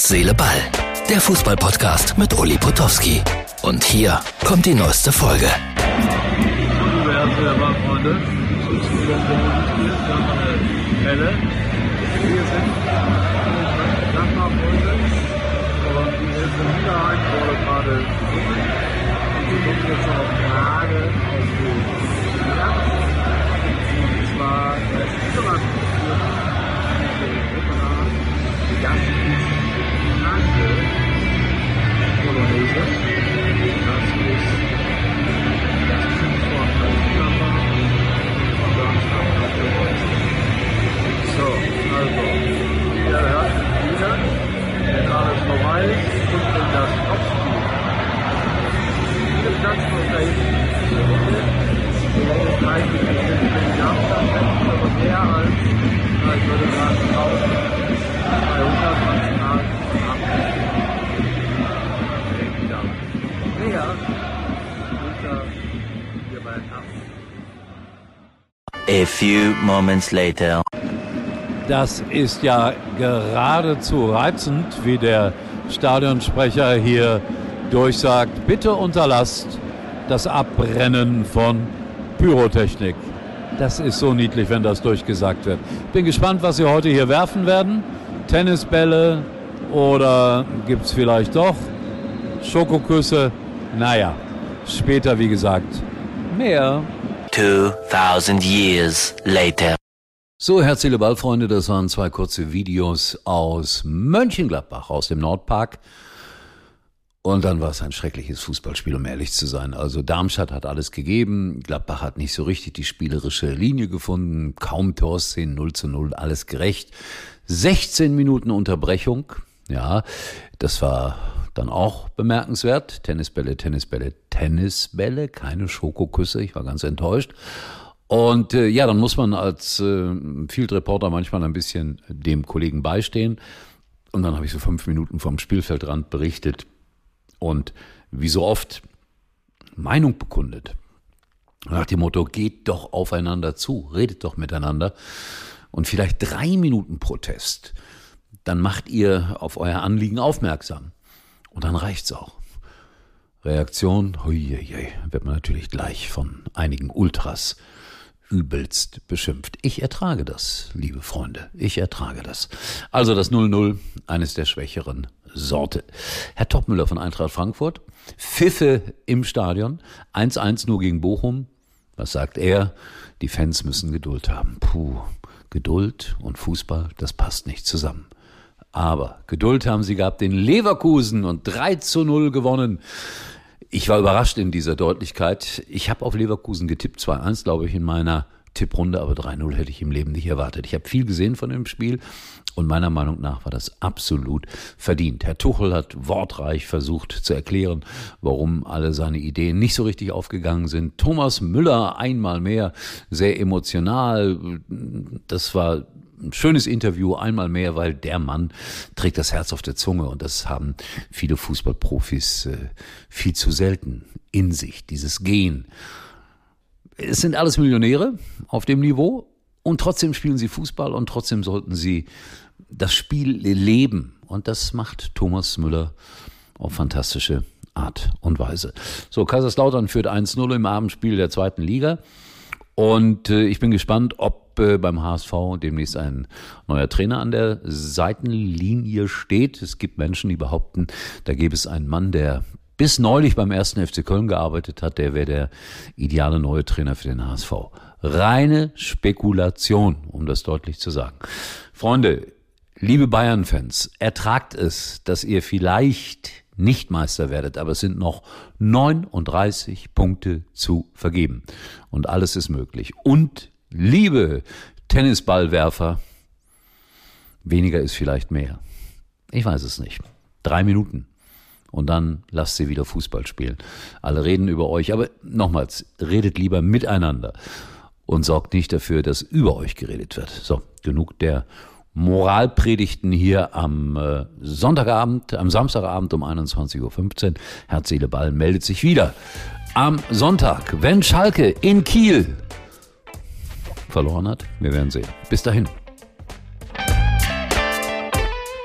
Herz, Seele, Ball. Der Fußballpodcast mit Uli Potowski. Und hier kommt die neueste Folge. Wir sind A few moments later. Das ist ja geradezu reizend, wie der Stadionsprecher hier durchsagt. Bitte unterlasst das Abbrennen von Pyrotechnik. Das ist so niedlich, wenn das durchgesagt wird. Bin gespannt, was Sie heute hier werfen werden. Tennisbälle oder gibt es vielleicht doch Schokoküsse? Naja, später wie gesagt mehr. 2000 years later. So, Herz, Seele, Ball, Freunde, das waren zwei kurze Videos aus Mönchengladbach, aus dem Nordpark. Und dann war es ein schreckliches Fußballspiel, um ehrlich zu sein. Also Darmstadt hat alles gegeben, Gladbach hat nicht so richtig die spielerische Linie gefunden, kaum Torszenen, 0 zu 0, alles gerecht. 16 Minuten Unterbrechung, ja, das war dann auch bemerkenswert. Tennisbälle, Tennisbälle, Tennisbälle, keine Schokoküsse, ich war ganz enttäuscht. Und äh, ja, dann muss man als äh, Field Reporter manchmal ein bisschen dem Kollegen beistehen. Und dann habe ich so fünf Minuten vom Spielfeldrand berichtet und wie so oft Meinung bekundet. Nach dem Motto, geht doch aufeinander zu, redet doch miteinander. Und vielleicht drei Minuten Protest, dann macht ihr auf euer Anliegen aufmerksam. Und dann reicht's auch. Reaktion, huiuiui, wird man natürlich gleich von einigen Ultras übelst beschimpft. Ich ertrage das, liebe Freunde. Ich ertrage das. Also das 0-0, eines der schwächeren Sorte. Herr Topmüller von Eintracht Frankfurt, Pfiffe im Stadion, 1-1 nur gegen Bochum. Was sagt er? Die Fans müssen Geduld haben. Puh, Geduld und Fußball, das passt nicht zusammen. Aber Geduld haben sie gehabt in Leverkusen und 3 zu 0 gewonnen. Ich war überrascht in dieser Deutlichkeit. Ich habe auf Leverkusen getippt, 2-1, glaube ich, in meiner Tipprunde, aber 3-0 hätte ich im Leben nicht erwartet. Ich habe viel gesehen von dem Spiel und meiner Meinung nach war das absolut verdient. Herr Tuchel hat wortreich versucht zu erklären, warum alle seine Ideen nicht so richtig aufgegangen sind. Thomas Müller einmal mehr sehr emotional. Das war ein schönes Interview, einmal mehr, weil der Mann trägt das Herz auf der Zunge und das haben viele Fußballprofis äh, viel zu selten in sich, dieses Gehen. Es sind alles Millionäre auf dem Niveau und trotzdem spielen sie Fußball und trotzdem sollten sie das Spiel leben. Und das macht Thomas Müller auf fantastische Art und Weise. So, Kaiserslautern führt 1-0 im Abendspiel der zweiten Liga. Und äh, ich bin gespannt, ob äh, beim HSV demnächst ein neuer Trainer an der Seitenlinie steht. Es gibt Menschen, die behaupten, da gäbe es einen Mann, der bis neulich beim ersten FC Köln gearbeitet hat, der wäre der ideale neue Trainer für den HSV. Reine Spekulation, um das deutlich zu sagen. Freunde, liebe Bayern-Fans, ertragt es, dass ihr vielleicht nicht Meister werdet, aber es sind noch 39 Punkte zu vergeben. Und alles ist möglich. Und liebe Tennisballwerfer, weniger ist vielleicht mehr. Ich weiß es nicht. Drei Minuten. Und dann lasst sie wieder Fußball spielen. Alle reden über euch, aber nochmals, redet lieber miteinander und sorgt nicht dafür, dass über euch geredet wird. So, genug der Moralpredigten hier am äh, Sonntagabend, am Samstagabend um 21.15 Uhr. Herz, Ball meldet sich wieder. Am Sonntag, wenn Schalke in Kiel verloren hat, wir werden sehen. Bis dahin.